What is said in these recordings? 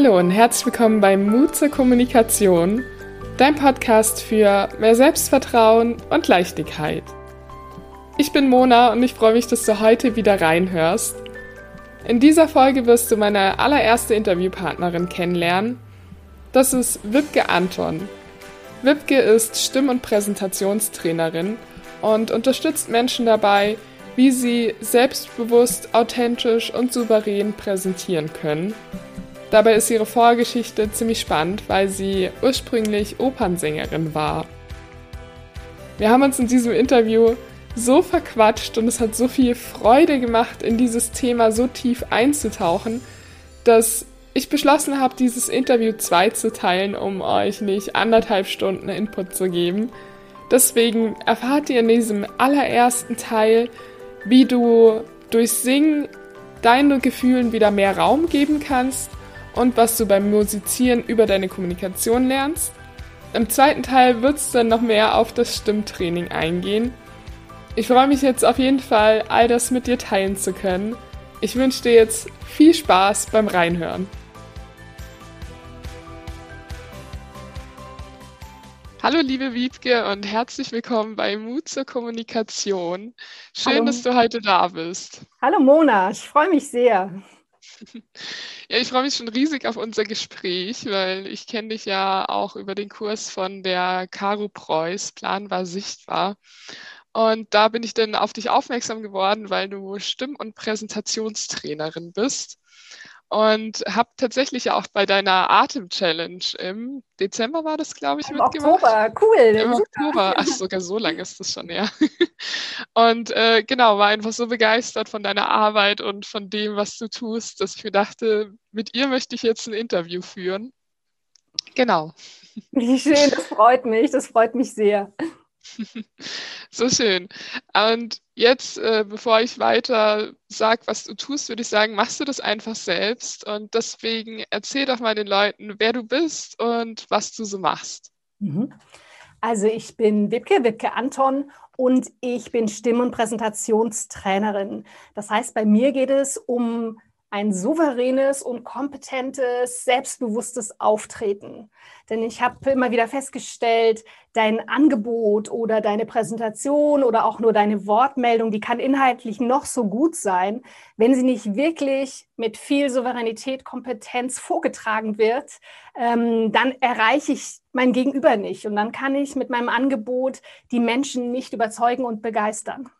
Hallo und herzlich willkommen bei Mut zur Kommunikation, dein Podcast für mehr Selbstvertrauen und Leichtigkeit. Ich bin Mona und ich freue mich, dass du heute wieder reinhörst. In dieser Folge wirst du meine allererste Interviewpartnerin kennenlernen. Das ist Wipke Anton. Wipke ist Stimm- und Präsentationstrainerin und unterstützt Menschen dabei, wie sie selbstbewusst, authentisch und souverän präsentieren können Dabei ist ihre Vorgeschichte ziemlich spannend, weil sie ursprünglich Opernsängerin war. Wir haben uns in diesem Interview so verquatscht und es hat so viel Freude gemacht, in dieses Thema so tief einzutauchen, dass ich beschlossen habe, dieses Interview zwei zu teilen, um euch nicht anderthalb Stunden Input zu geben. Deswegen erfahrt ihr in diesem allerersten Teil, wie du durch Singen deinen Gefühlen wieder mehr Raum geben kannst und was du beim Musizieren über deine Kommunikation lernst. Im zweiten Teil wird es dann noch mehr auf das Stimmtraining eingehen. Ich freue mich jetzt auf jeden Fall, all das mit dir teilen zu können. Ich wünsche dir jetzt viel Spaß beim Reinhören. Hallo liebe Wiebke und herzlich willkommen bei Mut zur Kommunikation. Schön, Hallo. dass du heute da bist. Hallo Mona, ich freue mich sehr. Ja, ich freue mich schon riesig auf unser Gespräch, weil ich kenne dich ja auch über den Kurs von der Caro Preuß, Planbar Sichtbar. Und da bin ich dann auf dich aufmerksam geworden, weil du Stimm- und Präsentationstrainerin bist. Und habe tatsächlich auch bei deiner Atem-Challenge im Dezember war das, glaube ich, Im mitgemacht. Oktober, cool. Im Oktober, ach, sogar so lange ist das schon, ja. Und äh, genau, war einfach so begeistert von deiner Arbeit und von dem, was du tust, dass ich mir dachte, mit ihr möchte ich jetzt ein Interview führen. Genau. Wie schön, das freut mich, das freut mich sehr. so schön. Und jetzt, äh, bevor ich weiter sage, was du tust, würde ich sagen, machst du das einfach selbst. Und deswegen erzähl doch mal den Leuten, wer du bist und was du so machst. Mhm. Also ich bin Wipke, Wipke Anton und ich bin Stimm- und Präsentationstrainerin. Das heißt, bei mir geht es um ein souveränes und kompetentes, selbstbewusstes Auftreten. Denn ich habe immer wieder festgestellt, dein Angebot oder deine Präsentation oder auch nur deine Wortmeldung, die kann inhaltlich noch so gut sein, wenn sie nicht wirklich mit viel Souveränität, Kompetenz vorgetragen wird, ähm, dann erreiche ich mein Gegenüber nicht und dann kann ich mit meinem Angebot die Menschen nicht überzeugen und begeistern.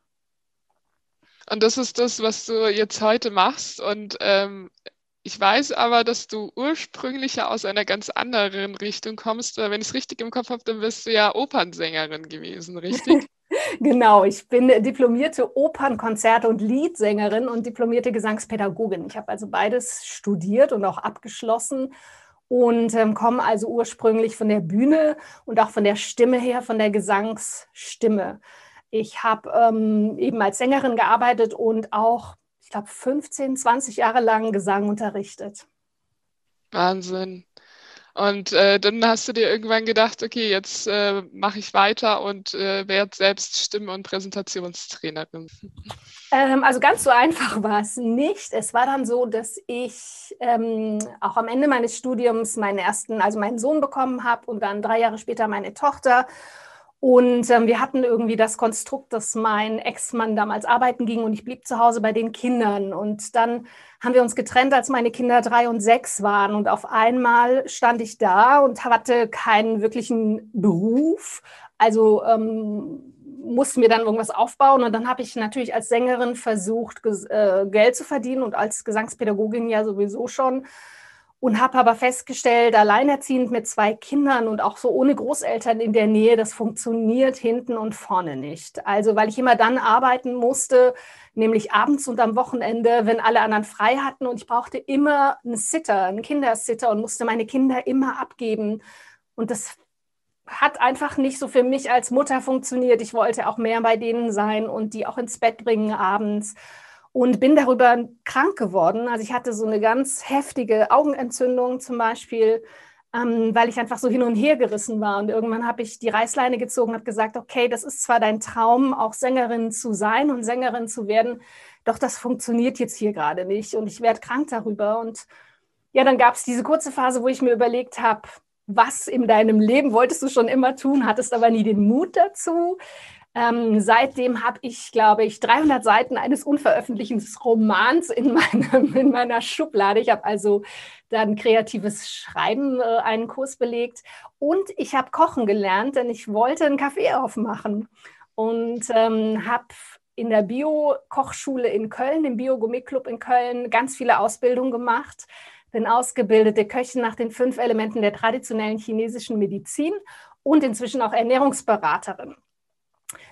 Und das ist das, was du jetzt heute machst. Und ähm, ich weiß aber, dass du ursprünglich ja aus einer ganz anderen Richtung kommst. Weil wenn ich es richtig im Kopf habe, dann bist du ja Opernsängerin gewesen, richtig? genau, ich bin diplomierte Opernkonzerte- und Liedsängerin und diplomierte Gesangspädagogin. Ich habe also beides studiert und auch abgeschlossen und ähm, komme also ursprünglich von der Bühne und auch von der Stimme her, von der Gesangsstimme. Ich habe ähm, eben als Sängerin gearbeitet und auch, ich glaube, 15, 20 Jahre lang Gesang unterrichtet. Wahnsinn. Und äh, dann hast du dir irgendwann gedacht, okay, jetzt äh, mache ich weiter und äh, werde selbst Stimme- und Präsentationstrainerin. Ähm, also ganz so einfach war es nicht. Es war dann so, dass ich ähm, auch am Ende meines Studiums meinen ersten, also meinen Sohn bekommen habe und dann drei Jahre später meine Tochter. Und ähm, wir hatten irgendwie das Konstrukt, dass mein Ex-Mann damals arbeiten ging und ich blieb zu Hause bei den Kindern. Und dann haben wir uns getrennt, als meine Kinder drei und sechs waren. Und auf einmal stand ich da und hatte keinen wirklichen Beruf. Also ähm, mussten wir dann irgendwas aufbauen. Und dann habe ich natürlich als Sängerin versucht, äh, Geld zu verdienen und als Gesangspädagogin ja sowieso schon und habe aber festgestellt, alleinerziehend mit zwei Kindern und auch so ohne Großeltern in der Nähe, das funktioniert hinten und vorne nicht. Also weil ich immer dann arbeiten musste, nämlich abends und am Wochenende, wenn alle anderen frei hatten und ich brauchte immer einen Sitter, einen Kindersitter und musste meine Kinder immer abgeben. Und das hat einfach nicht so für mich als Mutter funktioniert. Ich wollte auch mehr bei denen sein und die auch ins Bett bringen abends und bin darüber krank geworden. Also ich hatte so eine ganz heftige Augenentzündung zum Beispiel, ähm, weil ich einfach so hin und her gerissen war. Und irgendwann habe ich die Reißleine gezogen, habe gesagt, okay, das ist zwar dein Traum, auch Sängerin zu sein und Sängerin zu werden, doch das funktioniert jetzt hier gerade nicht und ich werde krank darüber. Und ja, dann gab es diese kurze Phase, wo ich mir überlegt habe, was in deinem Leben wolltest du schon immer tun, hattest aber nie den Mut dazu. Ähm, seitdem habe ich, glaube ich, 300 Seiten eines unveröffentlichten Romans in, meinem, in meiner Schublade. Ich habe also dann kreatives Schreiben äh, einen Kurs belegt und ich habe Kochen gelernt, denn ich wollte einen Kaffee aufmachen und ähm, habe in der Bio-Kochschule in Köln, im Bio-Gourmet-Club in Köln, ganz viele Ausbildungen gemacht bin ausgebildete Köchin nach den fünf Elementen der traditionellen chinesischen Medizin und inzwischen auch Ernährungsberaterin.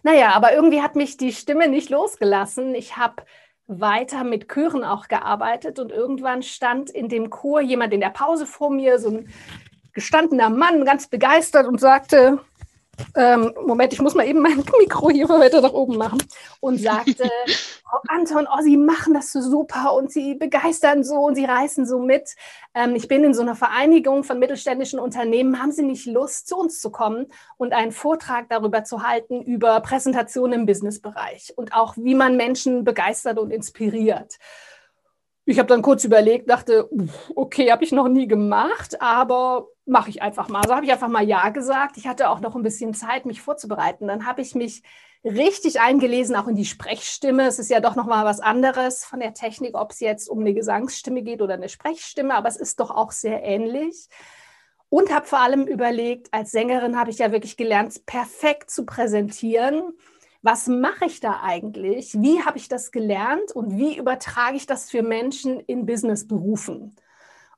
Naja, aber irgendwie hat mich die Stimme nicht losgelassen. Ich habe weiter mit Chören auch gearbeitet und irgendwann stand in dem Chor jemand in der Pause vor mir, so ein gestandener Mann, ganz begeistert und sagte, ähm, Moment, ich muss mal eben mein Mikro hier weiter nach oben machen und sagte, Frau Anton, oh, Sie machen das so super und Sie begeistern so und Sie reißen so mit. Ähm, ich bin in so einer Vereinigung von mittelständischen Unternehmen. Haben Sie nicht Lust, zu uns zu kommen und einen Vortrag darüber zu halten, über Präsentationen im Businessbereich und auch, wie man Menschen begeistert und inspiriert? Ich habe dann kurz überlegt, dachte, okay, habe ich noch nie gemacht, aber mache ich einfach mal. So habe ich einfach mal Ja gesagt. Ich hatte auch noch ein bisschen Zeit, mich vorzubereiten. Dann habe ich mich richtig eingelesen, auch in die Sprechstimme. Es ist ja doch noch mal was anderes von der Technik, ob es jetzt um eine Gesangsstimme geht oder eine Sprechstimme, aber es ist doch auch sehr ähnlich. Und habe vor allem überlegt, als Sängerin habe ich ja wirklich gelernt, perfekt zu präsentieren was mache ich da eigentlich? Wie habe ich das gelernt und wie übertrage ich das für Menschen in Businessberufen?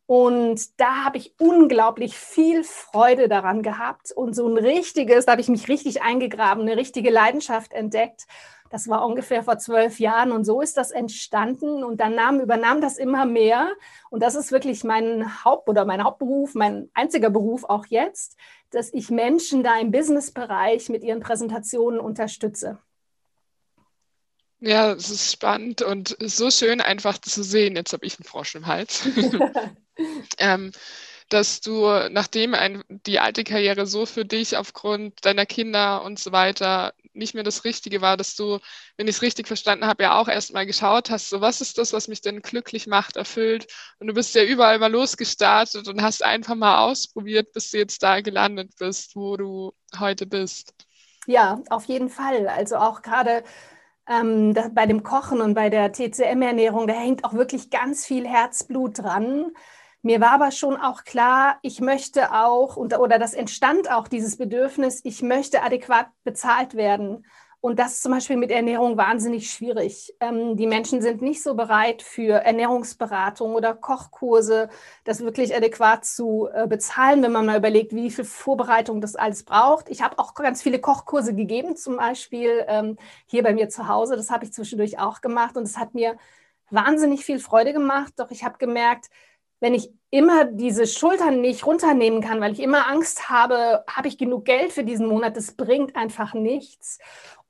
Und da habe ich unglaublich viel Freude daran gehabt und so ein richtiges, da habe ich mich richtig eingegraben, eine richtige Leidenschaft entdeckt. Das war ungefähr vor zwölf Jahren und so ist das entstanden und dann nahm, übernahm das immer mehr. Und das ist wirklich mein Haupt- oder mein Hauptberuf, mein einziger Beruf auch jetzt, dass ich Menschen da im Businessbereich mit ihren Präsentationen unterstütze. Ja, es ist spannend und so schön einfach zu sehen. Jetzt habe ich einen Frosch im Hals. ähm, dass du, nachdem ein, die alte Karriere so für dich aufgrund deiner Kinder und so weiter nicht mehr das Richtige war, dass du, wenn ich es richtig verstanden habe, ja auch erstmal geschaut hast, so was ist das, was mich denn glücklich macht, erfüllt. Und du bist ja überall mal losgestartet und hast einfach mal ausprobiert, bis du jetzt da gelandet bist, wo du heute bist. Ja, auf jeden Fall. Also auch gerade ähm, bei dem Kochen und bei der TCM-Ernährung, da hängt auch wirklich ganz viel Herzblut dran. Mir war aber schon auch klar, ich möchte auch, oder das entstand auch dieses Bedürfnis, ich möchte adäquat bezahlt werden. Und das ist zum Beispiel mit Ernährung wahnsinnig schwierig. Ähm, die Menschen sind nicht so bereit für Ernährungsberatung oder Kochkurse, das wirklich adäquat zu äh, bezahlen, wenn man mal überlegt, wie viel Vorbereitung das alles braucht. Ich habe auch ganz viele Kochkurse gegeben, zum Beispiel ähm, hier bei mir zu Hause. Das habe ich zwischendurch auch gemacht und es hat mir wahnsinnig viel Freude gemacht. Doch ich habe gemerkt, wenn ich immer diese Schultern nicht runternehmen kann, weil ich immer Angst habe, habe ich genug Geld für diesen Monat, das bringt einfach nichts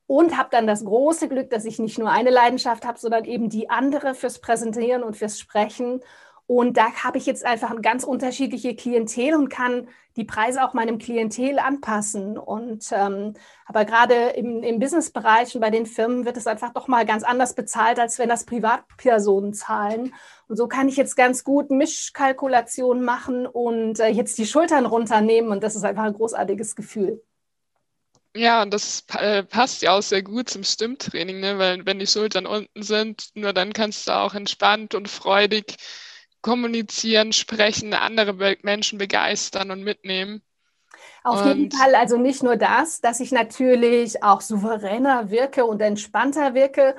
und habe dann das große Glück, dass ich nicht nur eine Leidenschaft habe, sondern eben die andere fürs Präsentieren und fürs Sprechen. Und da habe ich jetzt einfach eine ganz unterschiedliche Klientel und kann die Preise auch meinem Klientel anpassen. Und ähm, aber gerade im, im Businessbereich und bei den Firmen wird es einfach doch mal ganz anders bezahlt, als wenn das Privatpersonen zahlen. Und so kann ich jetzt ganz gut Mischkalkulationen machen und äh, jetzt die Schultern runternehmen. Und das ist einfach ein großartiges Gefühl. Ja, und das äh, passt ja auch sehr gut zum Stimmtraining, ne? weil wenn die Schultern unten sind, nur dann kannst du auch entspannt und freudig kommunizieren, sprechen, andere Be Menschen begeistern und mitnehmen. Auf und jeden Fall, also nicht nur das, dass ich natürlich auch souveräner wirke und entspannter wirke.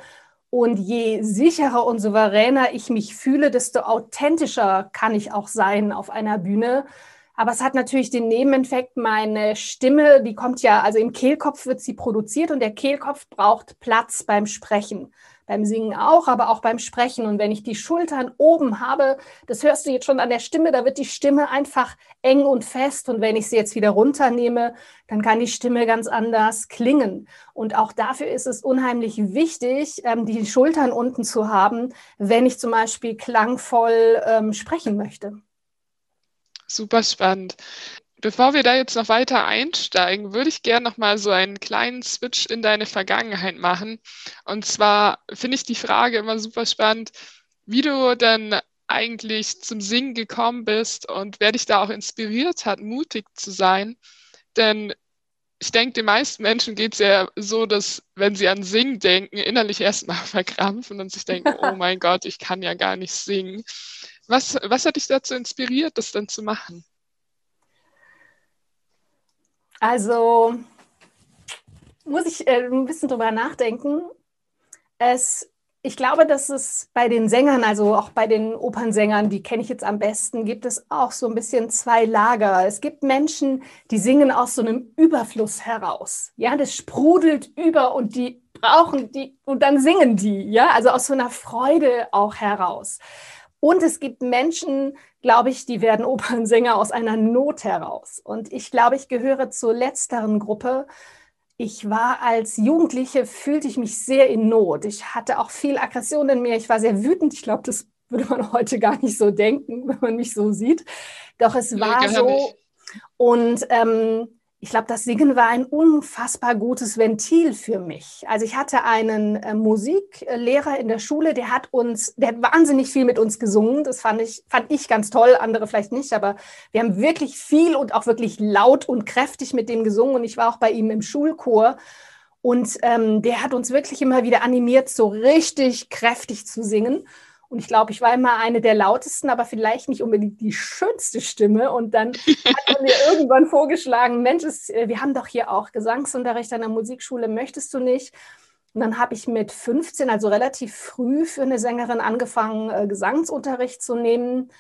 Und je sicherer und souveräner ich mich fühle, desto authentischer kann ich auch sein auf einer Bühne. Aber es hat natürlich den Nebeneffekt, meine Stimme, die kommt ja, also im Kehlkopf wird sie produziert und der Kehlkopf braucht Platz beim Sprechen. Beim Singen auch, aber auch beim Sprechen. Und wenn ich die Schultern oben habe, das hörst du jetzt schon an der Stimme, da wird die Stimme einfach eng und fest. Und wenn ich sie jetzt wieder runternehme, dann kann die Stimme ganz anders klingen. Und auch dafür ist es unheimlich wichtig, ähm, die Schultern unten zu haben, wenn ich zum Beispiel klangvoll ähm, sprechen möchte. Super spannend. Bevor wir da jetzt noch weiter einsteigen, würde ich gerne noch mal so einen kleinen Switch in deine Vergangenheit machen. Und zwar finde ich die Frage immer super spannend, wie du denn eigentlich zum Singen gekommen bist und wer dich da auch inspiriert hat, mutig zu sein. Denn ich denke, den meisten Menschen geht es ja so, dass wenn sie an Singen denken, innerlich erstmal verkrampfen und sich denken, oh mein Gott, ich kann ja gar nicht singen. Was, was hat dich dazu inspiriert, das dann zu machen? Also muss ich äh, ein bisschen drüber nachdenken. Es ich glaube, dass es bei den Sängern, also auch bei den Opernsängern, die kenne ich jetzt am besten, gibt es auch so ein bisschen zwei Lager. Es gibt Menschen, die singen aus so einem Überfluss heraus. Ja, das sprudelt über und die brauchen die und dann singen die. Ja, also aus so einer Freude auch heraus. Und es gibt Menschen, glaube ich, die werden Opernsänger aus einer Not heraus. Und ich glaube, ich gehöre zur letzteren Gruppe ich war als Jugendliche, fühlte ich mich sehr in Not. Ich hatte auch viel Aggression in mir. Ich war sehr wütend. Ich glaube, das würde man heute gar nicht so denken, wenn man mich so sieht. Doch es war nee, so. Und ähm, ich glaube, das Singen war ein unfassbar gutes Ventil für mich. Also ich hatte einen äh, Musiklehrer in der Schule, der hat uns, der hat wahnsinnig viel mit uns gesungen. Das fand ich, fand ich ganz toll, andere vielleicht nicht, aber wir haben wirklich viel und auch wirklich laut und kräftig mit dem gesungen. Und ich war auch bei ihm im Schulchor. Und ähm, der hat uns wirklich immer wieder animiert, so richtig kräftig zu singen. Und ich glaube, ich war immer eine der lautesten, aber vielleicht nicht unbedingt die schönste Stimme. Und dann hat er mir irgendwann vorgeschlagen, Mensch, äh, wir haben doch hier auch Gesangsunterricht an der Musikschule, möchtest du nicht? Und dann habe ich mit 15, also relativ früh für eine Sängerin angefangen, äh, Gesangsunterricht zu nehmen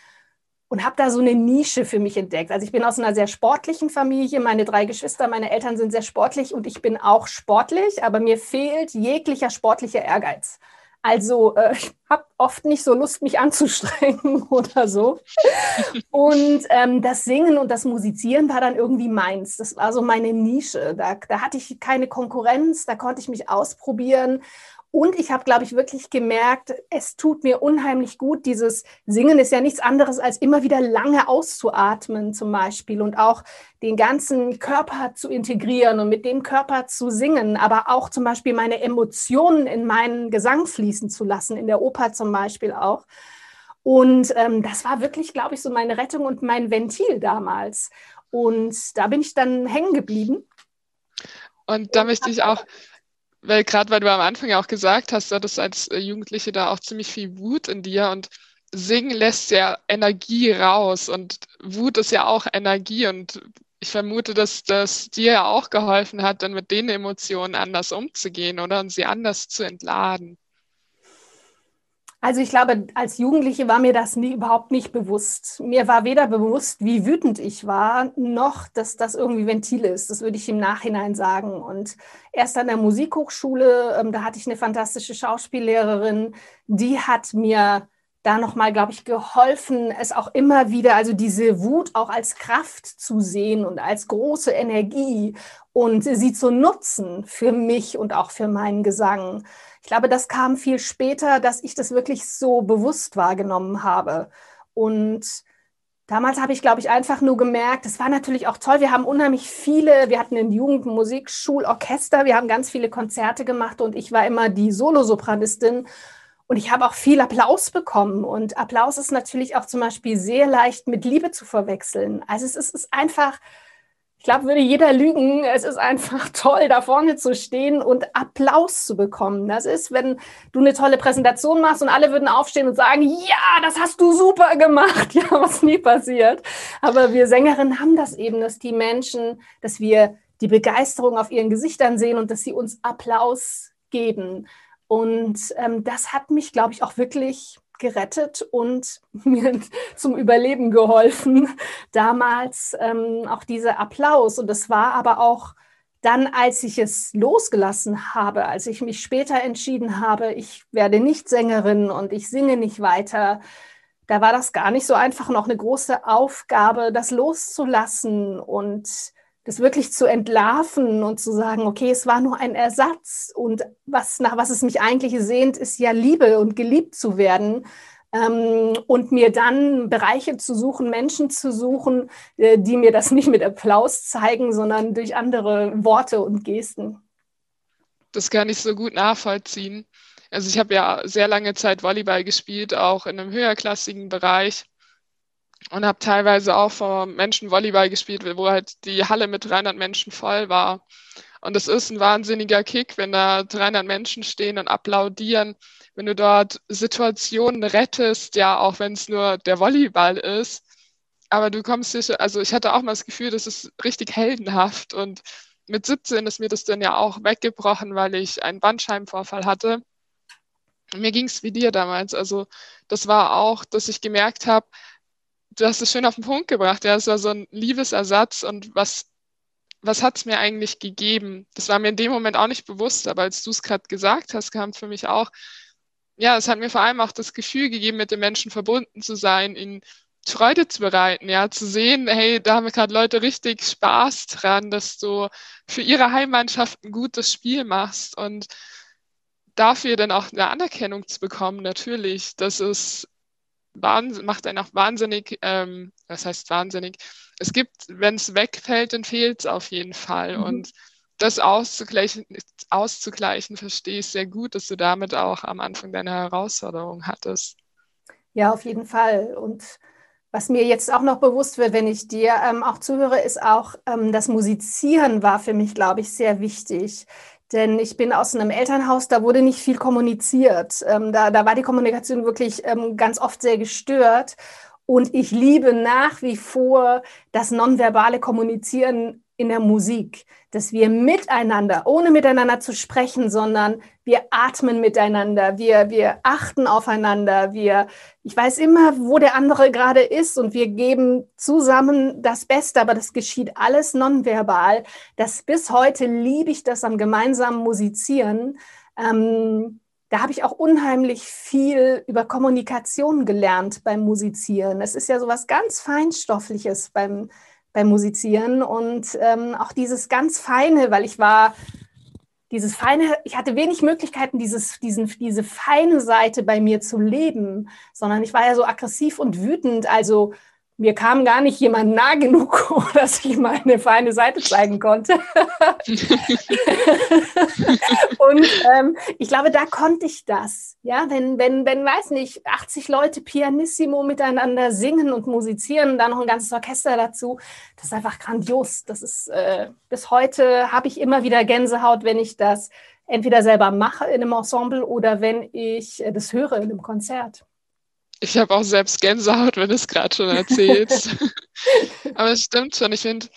und habe da so eine Nische für mich entdeckt. Also ich bin aus einer sehr sportlichen Familie, meine drei Geschwister, meine Eltern sind sehr sportlich und ich bin auch sportlich, aber mir fehlt jeglicher sportlicher Ehrgeiz. Also äh, ich habe oft nicht so Lust, mich anzustrengen oder so. Und ähm, das Singen und das Musizieren war dann irgendwie meins. Das war so meine Nische. Da, da hatte ich keine Konkurrenz, da konnte ich mich ausprobieren. Und ich habe, glaube ich, wirklich gemerkt, es tut mir unheimlich gut. Dieses Singen ist ja nichts anderes, als immer wieder lange auszuatmen zum Beispiel und auch den ganzen Körper zu integrieren und mit dem Körper zu singen, aber auch zum Beispiel meine Emotionen in meinen Gesang fließen zu lassen, in der Oper zum Beispiel auch. Und ähm, das war wirklich, glaube ich, so meine Rettung und mein Ventil damals. Und da bin ich dann hängen geblieben. Und da möchte ich auch weil gerade weil du am Anfang ja auch gesagt hast, du hattest als äh, Jugendliche da auch ziemlich viel Wut in dir und Singen lässt ja Energie raus und Wut ist ja auch Energie und ich vermute, dass das dir ja auch geholfen hat, dann mit den Emotionen anders umzugehen oder und sie anders zu entladen. Also ich glaube, als Jugendliche war mir das nie, überhaupt nicht bewusst. Mir war weder bewusst, wie wütend ich war, noch, dass das irgendwie Ventil ist. Das würde ich im Nachhinein sagen. Und erst an der Musikhochschule, ähm, da hatte ich eine fantastische Schauspiellehrerin, die hat mir da nochmal, glaube ich, geholfen, es auch immer wieder, also diese Wut auch als Kraft zu sehen und als große Energie und sie zu nutzen für mich und auch für meinen Gesang. Ich glaube, das kam viel später, dass ich das wirklich so bewusst wahrgenommen habe. Und damals habe ich, glaube ich, einfach nur gemerkt, es war natürlich auch toll. Wir haben unheimlich viele, wir hatten ein Jugendmusikschulorchester, wir haben ganz viele Konzerte gemacht und ich war immer die Solosopranistin. Und ich habe auch viel Applaus bekommen. Und Applaus ist natürlich auch zum Beispiel sehr leicht mit Liebe zu verwechseln. Also es ist, es ist einfach, ich glaube, würde jeder lügen. Es ist einfach toll, da vorne zu stehen und Applaus zu bekommen. Das ist, wenn du eine tolle Präsentation machst und alle würden aufstehen und sagen, ja, das hast du super gemacht. Ja, was nie passiert. Aber wir Sängerinnen haben das eben, dass die Menschen, dass wir die Begeisterung auf ihren Gesichtern sehen und dass sie uns Applaus geben. Und ähm, das hat mich, glaube ich, auch wirklich gerettet und mir zum Überleben geholfen. Damals ähm, auch dieser Applaus. Und es war aber auch dann, als ich es losgelassen habe, als ich mich später entschieden habe, ich werde nicht Sängerin und ich singe nicht weiter, da war das gar nicht so einfach noch eine große Aufgabe, das loszulassen und das wirklich zu entlarven und zu sagen, okay, es war nur ein Ersatz und was, nach was es mich eigentlich sehnt, ist ja Liebe und geliebt zu werden. Ähm, und mir dann Bereiche zu suchen, Menschen zu suchen, äh, die mir das nicht mit Applaus zeigen, sondern durch andere Worte und Gesten. Das kann ich so gut nachvollziehen. Also ich habe ja sehr lange Zeit Volleyball gespielt, auch in einem höherklassigen Bereich und habe teilweise auch vor Menschen Volleyball gespielt, wo halt die Halle mit 300 Menschen voll war. Und es ist ein wahnsinniger Kick, wenn da 300 Menschen stehen und applaudieren, wenn du dort Situationen rettest, ja, auch wenn es nur der Volleyball ist. Aber du kommst sicher, also ich hatte auch mal das Gefühl, das ist richtig heldenhaft. Und mit 17 ist mir das dann ja auch weggebrochen, weil ich einen Bandscheibenvorfall hatte. Mir ging es wie dir damals. Also das war auch, dass ich gemerkt habe, du hast es schön auf den Punkt gebracht. Ja, es war so ein Liebesersatz und was, was hat es mir eigentlich gegeben? Das war mir in dem Moment auch nicht bewusst, aber als du es gerade gesagt hast, kam für mich auch, ja, es hat mir vor allem auch das Gefühl gegeben, mit den Menschen verbunden zu sein, ihnen Freude zu bereiten, ja, zu sehen, hey, da haben gerade Leute richtig Spaß dran, dass du für ihre Heimmannschaft ein gutes Spiel machst und dafür dann auch eine Anerkennung zu bekommen, natürlich, das ist macht einen auch wahnsinnig, ähm, was heißt wahnsinnig? Es gibt, wenn es wegfällt, dann fehlt es auf jeden Fall. Mhm. Und das auszugleichen, auszugleichen, verstehe ich sehr gut, dass du damit auch am Anfang deine Herausforderung hattest. Ja, auf jeden Fall. Und was mir jetzt auch noch bewusst wird, wenn ich dir ähm, auch zuhöre, ist auch, ähm, das Musizieren war für mich, glaube ich, sehr wichtig. Denn ich bin aus einem Elternhaus, da wurde nicht viel kommuniziert. Ähm, da, da war die Kommunikation wirklich ähm, ganz oft sehr gestört. Und ich liebe nach wie vor das nonverbale Kommunizieren in der Musik, dass wir miteinander, ohne miteinander zu sprechen, sondern wir atmen miteinander, wir, wir achten aufeinander, wir, ich weiß immer, wo der andere gerade ist und wir geben zusammen das Beste, aber das geschieht alles nonverbal. Das bis heute liebe ich das am gemeinsamen Musizieren. Ähm, da habe ich auch unheimlich viel über Kommunikation gelernt beim Musizieren. Es ist ja so was ganz Feinstoffliches beim beim Musizieren und ähm, auch dieses ganz Feine, weil ich war dieses feine, ich hatte wenig Möglichkeiten, dieses, diesen, diese feine Seite bei mir zu leben, sondern ich war ja so aggressiv und wütend. Also mir kam gar nicht jemand nah genug, dass ich meine feine Seite zeigen konnte. und ähm, ich glaube, da konnte ich das. Ja, wenn, wenn, wenn, weiß nicht, 80 Leute pianissimo miteinander singen und musizieren, dann noch ein ganzes Orchester dazu, das ist einfach grandios. Das ist, äh, bis heute habe ich immer wieder Gänsehaut, wenn ich das entweder selber mache in einem Ensemble oder wenn ich äh, das höre in einem Konzert. Ich habe auch selbst Gänsehaut, wenn du es gerade schon erzählst. Aber es stimmt schon. Ich finde,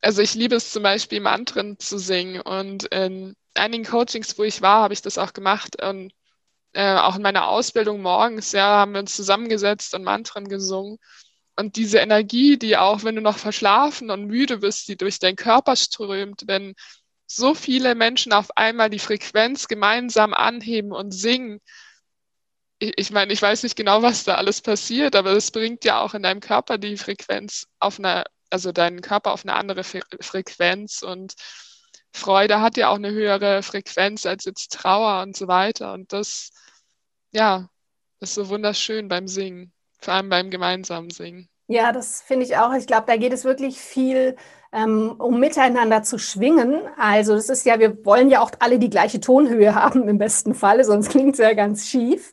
also ich liebe es zum Beispiel, Mantren zu singen. Und in einigen Coachings, wo ich war, habe ich das auch gemacht. Und äh, auch in meiner Ausbildung morgens, ja, haben wir uns zusammengesetzt und Mantren gesungen. Und diese Energie, die auch, wenn du noch verschlafen und müde bist, die durch deinen Körper strömt, wenn so viele Menschen auf einmal die Frequenz gemeinsam anheben und singen, ich meine, ich weiß nicht genau, was da alles passiert, aber es bringt ja auch in deinem Körper die Frequenz auf eine, also deinen Körper auf eine andere Frequenz und Freude hat ja auch eine höhere Frequenz als jetzt Trauer und so weiter. Und das, ja, ist so wunderschön beim Singen, vor allem beim gemeinsamen Singen. Ja, das finde ich auch. Ich glaube, da geht es wirklich viel ähm, um miteinander zu schwingen. Also das ist ja, wir wollen ja auch alle die gleiche Tonhöhe haben im besten Falle, sonst klingt es ja ganz schief.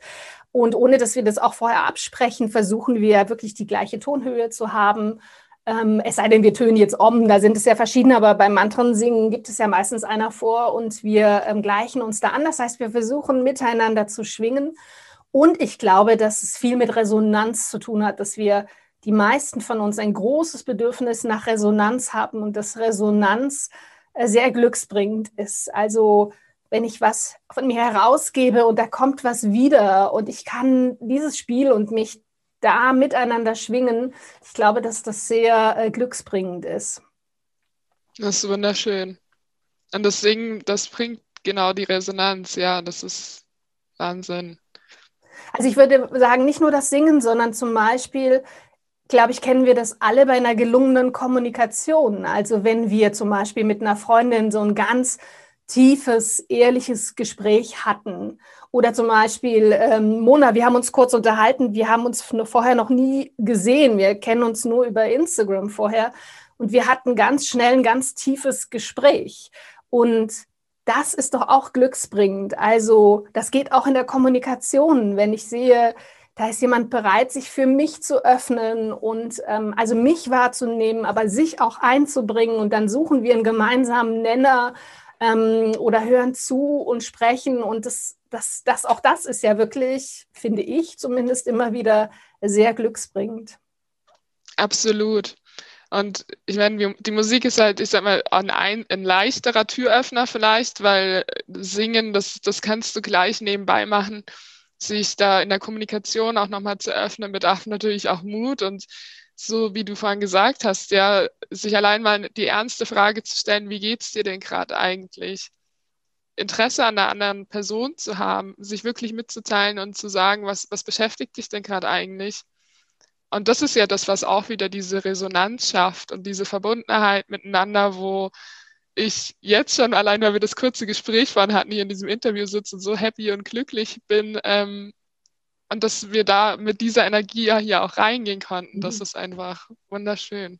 Und ohne dass wir das auch vorher absprechen, versuchen wir wirklich die gleiche Tonhöhe zu haben. Ähm, es sei denn, wir tönen jetzt um, da sind es ja verschiedene, aber beim Mantren-Singen gibt es ja meistens einer vor und wir ähm, gleichen uns da an. Das heißt, wir versuchen miteinander zu schwingen. Und ich glaube, dass es viel mit Resonanz zu tun hat, dass wir die meisten von uns ein großes Bedürfnis nach Resonanz haben und dass Resonanz äh, sehr glücksbringend ist. Also wenn ich was von mir herausgebe und da kommt was wieder und ich kann dieses Spiel und mich da miteinander schwingen, ich glaube, dass das sehr äh, glücksbringend ist. Das ist wunderschön. Und das Singen, das bringt genau die Resonanz, ja, das ist Wahnsinn. Also ich würde sagen, nicht nur das Singen, sondern zum Beispiel, glaube ich, kennen wir das alle bei einer gelungenen Kommunikation. Also wenn wir zum Beispiel mit einer Freundin so ein ganz tiefes, ehrliches Gespräch hatten. Oder zum Beispiel, ähm, Mona, wir haben uns kurz unterhalten, wir haben uns vorher noch nie gesehen, wir kennen uns nur über Instagram vorher und wir hatten ganz schnell ein ganz tiefes Gespräch. Und das ist doch auch glücksbringend. Also das geht auch in der Kommunikation, wenn ich sehe, da ist jemand bereit, sich für mich zu öffnen und ähm, also mich wahrzunehmen, aber sich auch einzubringen und dann suchen wir einen gemeinsamen Nenner ähm, oder hören zu und sprechen und das, das, das, auch das ist ja wirklich, finde ich zumindest immer wieder sehr glücksbringend. Absolut. Und ich meine, die Musik ist halt, ich sag mal, ein, ein leichterer Türöffner vielleicht, weil Singen, das, das kannst du gleich nebenbei machen. Sich da in der Kommunikation auch nochmal zu öffnen, bedarf natürlich auch Mut und so wie du vorhin gesagt hast, ja, sich allein mal die ernste Frage zu stellen, wie geht's dir denn gerade eigentlich? Interesse an einer anderen Person zu haben, sich wirklich mitzuteilen und zu sagen, was, was beschäftigt dich denn gerade eigentlich? Und das ist ja das, was auch wieder diese Resonanz schafft und diese Verbundenheit miteinander, wo ich jetzt schon allein, weil wir das kurze Gespräch vorhin hatten, hier in diesem Interview sitzen, so happy und glücklich bin. Ähm, und dass wir da mit dieser Energie ja hier auch reingehen konnten, mhm. das ist einfach wunderschön.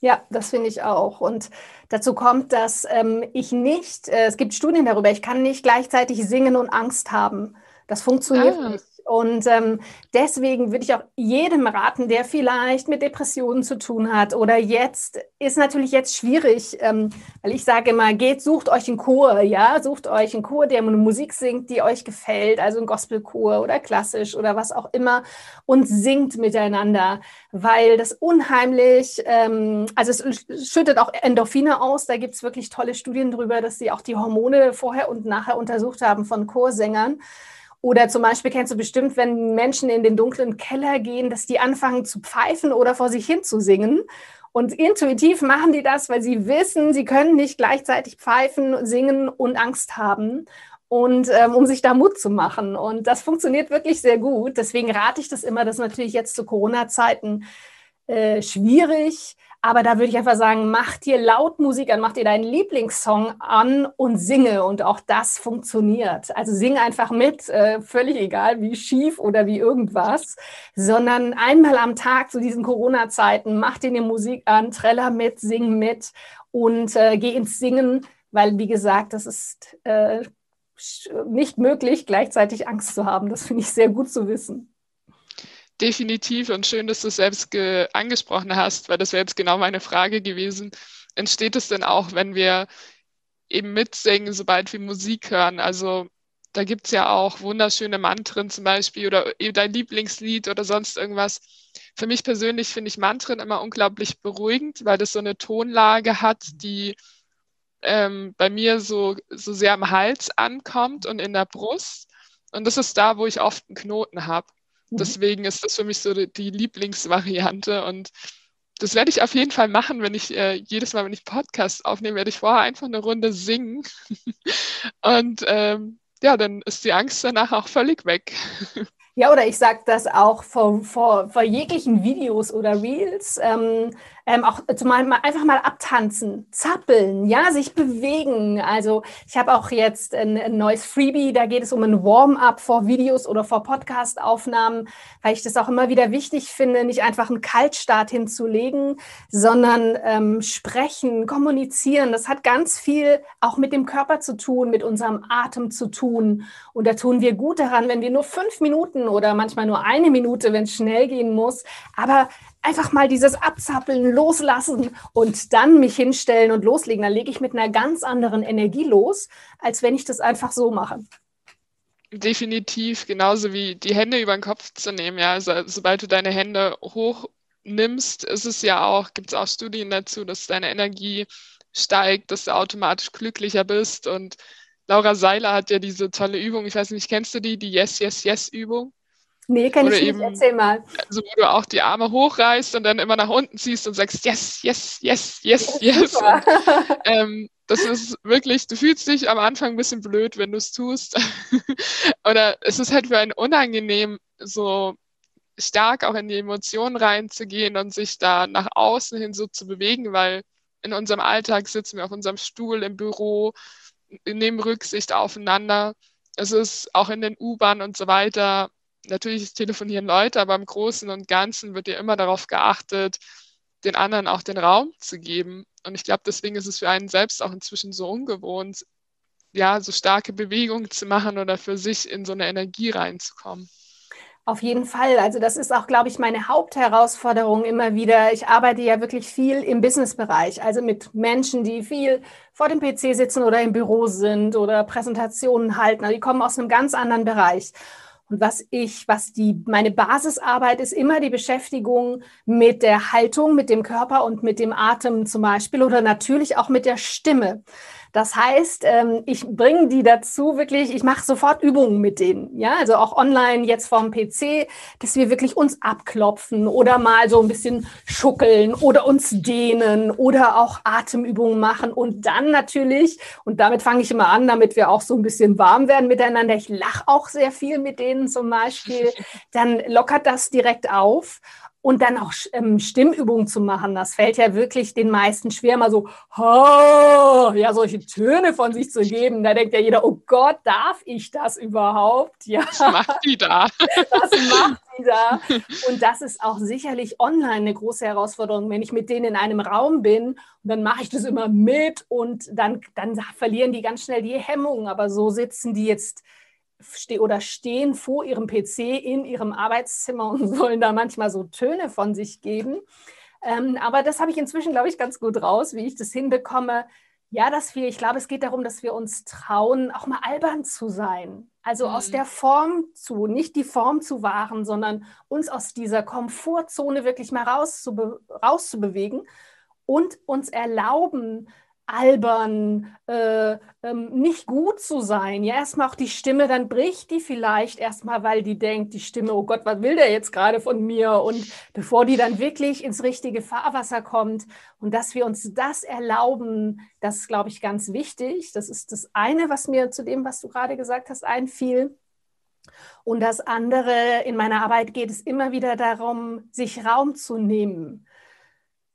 Ja, das finde ich auch. Und dazu kommt, dass ähm, ich nicht, äh, es gibt Studien darüber, ich kann nicht gleichzeitig singen und Angst haben. Das funktioniert ah. nicht. Und ähm, deswegen würde ich auch jedem raten, der vielleicht mit Depressionen zu tun hat oder jetzt ist natürlich jetzt schwierig, ähm, weil ich sage immer, geht, sucht euch einen Chor, ja, sucht euch einen Chor, der eine Musik singt, die euch gefällt, also ein Gospelchor oder klassisch oder was auch immer und singt miteinander, weil das unheimlich, ähm, also es schüttet auch Endorphine aus, da gibt es wirklich tolle Studien darüber, dass sie auch die Hormone vorher und nachher untersucht haben von Chorsängern. Oder zum Beispiel kennst du bestimmt, wenn Menschen in den dunklen Keller gehen, dass die anfangen zu pfeifen oder vor sich hin zu singen. Und intuitiv machen die das, weil sie wissen, sie können nicht gleichzeitig pfeifen, singen und Angst haben. Und ähm, um sich da Mut zu machen. Und das funktioniert wirklich sehr gut. Deswegen rate ich das immer, das ist natürlich jetzt zu Corona-Zeiten äh, schwierig. Aber da würde ich einfach sagen, mach dir laut Musik an, mach dir deinen Lieblingssong an und singe. Und auch das funktioniert. Also sing einfach mit, äh, völlig egal, wie schief oder wie irgendwas, sondern einmal am Tag zu diesen Corona-Zeiten, mach dir eine Musik an, treller mit, sing mit und äh, geh ins Singen, weil, wie gesagt, das ist äh, nicht möglich, gleichzeitig Angst zu haben. Das finde ich sehr gut zu wissen. Definitiv und schön, dass du es selbst angesprochen hast, weil das wäre jetzt genau meine Frage gewesen. Entsteht es denn auch, wenn wir eben mitsingen, sobald wir Musik hören? Also da gibt es ja auch wunderschöne Mantren zum Beispiel oder dein Lieblingslied oder sonst irgendwas. Für mich persönlich finde ich Mantren immer unglaublich beruhigend, weil das so eine Tonlage hat, die ähm, bei mir so, so sehr am Hals ankommt und in der Brust. Und das ist da, wo ich oft einen Knoten habe. Mhm. Deswegen ist das für mich so die, Lieblingsvariante und das werde ich auf jeden Fall machen, wenn ich äh, jedes Mal, wenn ich Podcast aufnehme, werde ich vorher einfach eine Runde singen. und ähm, ja, dann ist die Angst danach auch völlig weg. Ja, oder ich sage das auch vor, vor, vor jeglichen Videos oder Reels. Ähm, ähm, auch zumal mal einfach mal abtanzen, zappeln, ja, sich bewegen. Also ich habe auch jetzt ein, ein, neues Freebie, da geht es um ein Warm-up vor Videos oder vor Podcast-Aufnahmen, weil ich das auch immer wieder wichtig finde, nicht einfach einen Kaltstart hinzulegen, sondern ähm, sprechen, kommunizieren. Das hat ganz viel auch mit dem Körper zu tun, mit unserem Atem zu tun. Und da tun wir gut daran, wenn wir nur fünf Minuten oder manchmal nur eine Minute, wenn es schnell gehen muss, aber einfach mal dieses Abzappeln loslassen und dann mich hinstellen und loslegen. Dann lege ich mit einer ganz anderen Energie los, als wenn ich das einfach so mache. Definitiv, genauso wie die Hände über den Kopf zu nehmen. Ja, also sobald du deine Hände hochnimmst, ist es ja auch, gibt es auch Studien dazu, dass deine Energie steigt, dass du automatisch glücklicher bist. Und Laura Seiler hat ja diese tolle Übung, ich weiß nicht, kennst du die, die Yes, Yes, Yes Übung? Nee, kann ich nicht. Erzähl mal. Also, wo du auch die Arme hochreißt und dann immer nach unten ziehst und sagst, yes, yes, yes, yes, yes. Und, ähm, das ist wirklich, du fühlst dich am Anfang ein bisschen blöd, wenn du es tust. Oder es ist halt für einen unangenehm, so stark auch in die Emotionen reinzugehen und sich da nach außen hin so zu bewegen, weil in unserem Alltag sitzen wir auf unserem Stuhl im Büro, nehmen Rücksicht aufeinander. Es ist auch in den U-Bahnen und so weiter natürlich telefonieren Leute, aber im Großen und Ganzen wird ja immer darauf geachtet, den anderen auch den Raum zu geben. Und ich glaube, deswegen ist es für einen selbst auch inzwischen so ungewohnt, ja, so starke Bewegungen zu machen oder für sich in so eine Energie reinzukommen. Auf jeden Fall. Also das ist auch, glaube ich, meine Hauptherausforderung immer wieder. Ich arbeite ja wirklich viel im Businessbereich, also mit Menschen, die viel vor dem PC sitzen oder im Büro sind oder Präsentationen halten. Also die kommen aus einem ganz anderen Bereich. Und was ich, was die, meine Basisarbeit ist immer die Beschäftigung mit der Haltung, mit dem Körper und mit dem Atem zum Beispiel oder natürlich auch mit der Stimme. Das heißt, ähm, ich bringe die dazu wirklich, ich mache sofort Übungen mit denen, ja, also auch online jetzt vom PC, dass wir wirklich uns abklopfen oder mal so ein bisschen schuckeln oder uns dehnen oder auch Atemübungen machen und dann natürlich, und damit fange ich immer an, damit wir auch so ein bisschen warm werden miteinander. Ich lache auch sehr viel mit denen zum Beispiel, dann lockert das direkt auf und dann auch ähm, Stimmübungen zu machen, das fällt ja wirklich den meisten schwer, mal so, oh, ja, solche Töne von sich zu geben. Da denkt ja jeder, oh Gott, darf ich das überhaupt? Ja. Was macht die da? Was macht die da? Und das ist auch sicherlich online eine große Herausforderung, wenn ich mit denen in einem Raum bin und dann mache ich das immer mit und dann, dann verlieren die ganz schnell die Hemmung. Aber so sitzen die jetzt ste oder stehen vor ihrem PC in ihrem Arbeitszimmer und sollen da manchmal so Töne von sich geben. Ähm, aber das habe ich inzwischen, glaube ich, ganz gut raus, wie ich das hinbekomme. Ja, dass wir, ich glaube, es geht darum, dass wir uns trauen, auch mal albern zu sein. Also mhm. aus der Form zu, nicht die Form zu wahren, sondern uns aus dieser Komfortzone wirklich mal rauszube rauszubewegen und uns erlauben, albern, äh, ähm, nicht gut zu sein. Ja, erstmal auch die Stimme, dann bricht die vielleicht erstmal, weil die denkt, die Stimme, oh Gott, was will der jetzt gerade von mir? Und bevor die dann wirklich ins richtige Fahrwasser kommt und dass wir uns das erlauben, das ist, glaube ich, ganz wichtig. Das ist das eine, was mir zu dem, was du gerade gesagt hast, einfiel. Und das andere, in meiner Arbeit geht es immer wieder darum, sich Raum zu nehmen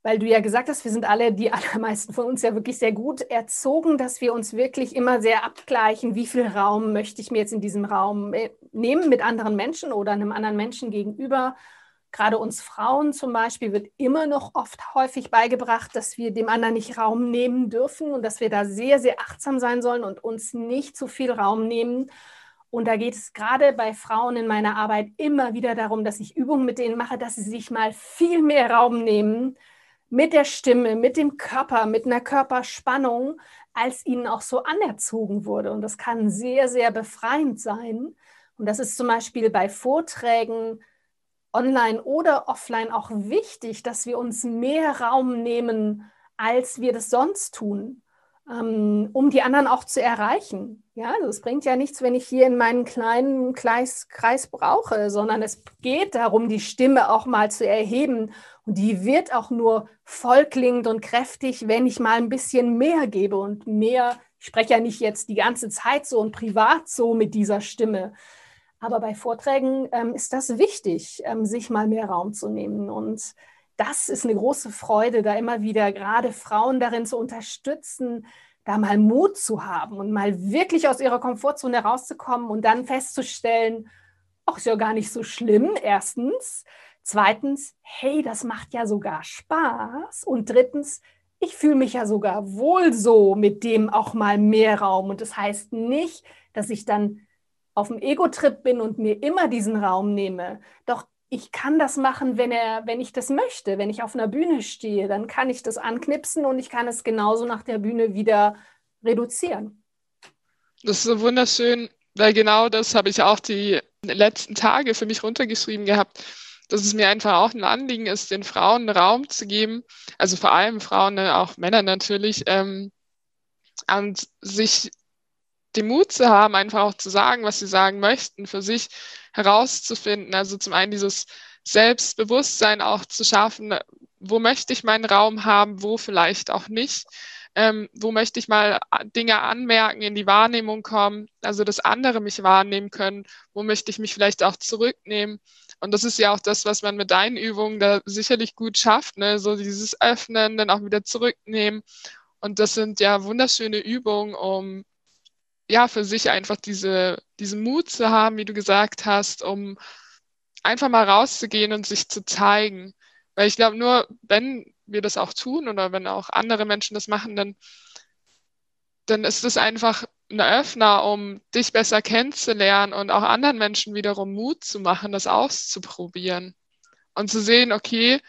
weil du ja gesagt hast, wir sind alle, die allermeisten von uns ja wirklich sehr gut erzogen, dass wir uns wirklich immer sehr abgleichen, wie viel Raum möchte ich mir jetzt in diesem Raum äh, nehmen mit anderen Menschen oder einem anderen Menschen gegenüber. Gerade uns Frauen zum Beispiel wird immer noch oft häufig beigebracht, dass wir dem anderen nicht Raum nehmen dürfen und dass wir da sehr, sehr achtsam sein sollen und uns nicht zu viel Raum nehmen. Und da geht es gerade bei Frauen in meiner Arbeit immer wieder darum, dass ich Übungen mit denen mache, dass sie sich mal viel mehr Raum nehmen, mit der Stimme, mit dem Körper, mit einer Körperspannung, als ihnen auch so anerzogen wurde. Und das kann sehr, sehr befreiend sein. Und das ist zum Beispiel bei Vorträgen online oder offline auch wichtig, dass wir uns mehr Raum nehmen, als wir das sonst tun, ähm, um die anderen auch zu erreichen. Ja, also es bringt ja nichts, wenn ich hier in meinen kleinen Kreis, Kreis brauche, sondern es geht darum, die Stimme auch mal zu erheben und die wird auch nur vollklingend und kräftig, wenn ich mal ein bisschen mehr gebe und mehr. Ich spreche ja nicht jetzt die ganze Zeit so und privat so mit dieser Stimme. Aber bei Vorträgen ähm, ist das wichtig, ähm, sich mal mehr Raum zu nehmen. Und das ist eine große Freude, da immer wieder gerade Frauen darin zu unterstützen, da mal Mut zu haben und mal wirklich aus ihrer Komfortzone rauszukommen und dann festzustellen, ach, ist ja gar nicht so schlimm, erstens. Zweitens, hey, das macht ja sogar Spaß. Und drittens, ich fühle mich ja sogar wohl so mit dem auch mal mehr Raum. Und das heißt nicht, dass ich dann auf dem Ego-Trip bin und mir immer diesen Raum nehme. Doch ich kann das machen, wenn er, wenn ich das möchte. Wenn ich auf einer Bühne stehe, dann kann ich das anknipsen und ich kann es genauso nach der Bühne wieder reduzieren. Das ist so wunderschön, weil genau das habe ich auch die letzten Tage für mich runtergeschrieben gehabt dass es mir einfach auch ein Anliegen ist, den Frauen Raum zu geben, also vor allem Frauen, ne, auch Männer natürlich, ähm, und sich den Mut zu haben, einfach auch zu sagen, was sie sagen möchten, für sich herauszufinden. Also zum einen dieses Selbstbewusstsein auch zu schaffen, wo möchte ich meinen Raum haben, wo vielleicht auch nicht. Ähm, wo möchte ich mal Dinge anmerken, in die Wahrnehmung kommen, also dass andere mich wahrnehmen können, wo möchte ich mich vielleicht auch zurücknehmen und das ist ja auch das, was man mit deinen Übungen da sicherlich gut schafft, ne? so dieses Öffnen, dann auch wieder zurücknehmen. Und das sind ja wunderschöne Übungen, um ja für sich einfach diese, diesen Mut zu haben, wie du gesagt hast, um einfach mal rauszugehen und sich zu zeigen. Weil ich glaube, nur wenn wir das auch tun oder wenn auch andere Menschen das machen, dann, dann ist es einfach ein Öffner, um dich besser kennenzulernen und auch anderen Menschen wiederum Mut zu machen, das auszuprobieren und zu sehen, okay,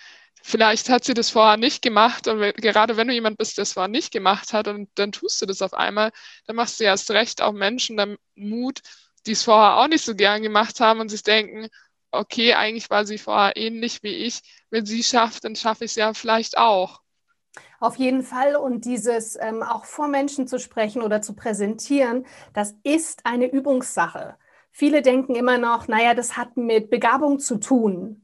vielleicht hat sie das vorher nicht gemacht und gerade wenn du jemand bist, der es vorher nicht gemacht hat und dann tust du das auf einmal, dann machst du erst recht auch Menschen dann Mut, die es vorher auch nicht so gern gemacht haben und sich denken, okay, eigentlich war sie vorher ähnlich wie ich. Wenn sie schafft, dann schaffe ich es ja vielleicht auch. Auf jeden Fall. Und dieses ähm, auch vor Menschen zu sprechen oder zu präsentieren, das ist eine Übungssache. Viele denken immer noch, naja, das hat mit Begabung zu tun.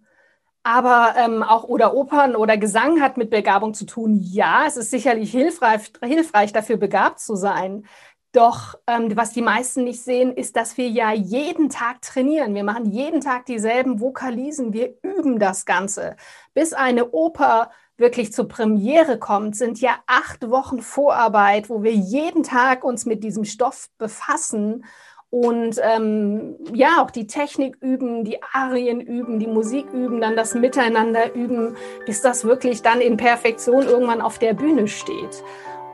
Aber ähm, auch oder Opern oder Gesang hat mit Begabung zu tun. Ja, es ist sicherlich hilfreich, hilfreich dafür begabt zu sein. Doch ähm, was die meisten nicht sehen, ist, dass wir ja jeden Tag trainieren. Wir machen jeden Tag dieselben Vokalisen. Wir üben das Ganze. Bis eine Oper wirklich zur Premiere kommt, sind ja acht Wochen Vorarbeit, wo wir jeden Tag uns mit diesem Stoff befassen und ähm, ja, auch die Technik üben, die Arien üben, die Musik üben, dann das Miteinander üben, bis das wirklich dann in Perfektion irgendwann auf der Bühne steht.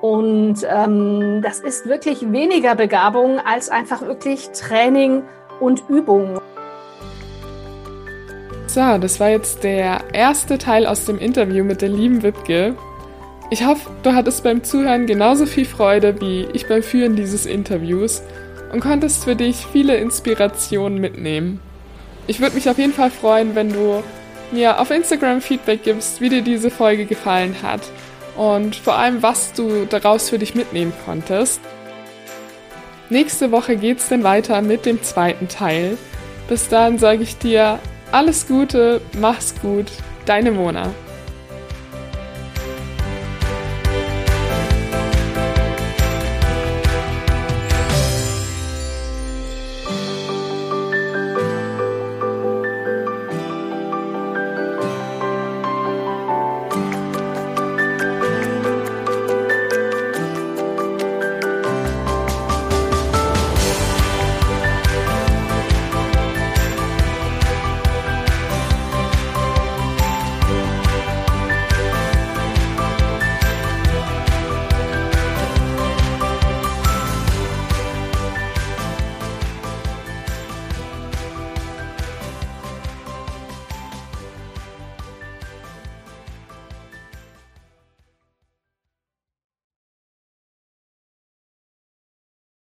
Und ähm, das ist wirklich weniger Begabung als einfach wirklich Training und Übung. So, das war jetzt der erste Teil aus dem Interview mit der lieben Wipke. Ich hoffe, du hattest beim Zuhören genauso viel Freude wie ich beim Führen dieses Interviews und konntest für dich viele Inspirationen mitnehmen. Ich würde mich auf jeden Fall freuen, wenn du mir auf Instagram Feedback gibst, wie dir diese Folge gefallen hat und vor allem, was du daraus für dich mitnehmen konntest. Nächste Woche geht's dann weiter mit dem zweiten Teil. Bis dann sage ich dir alles Gute, mach's gut, deine Mona.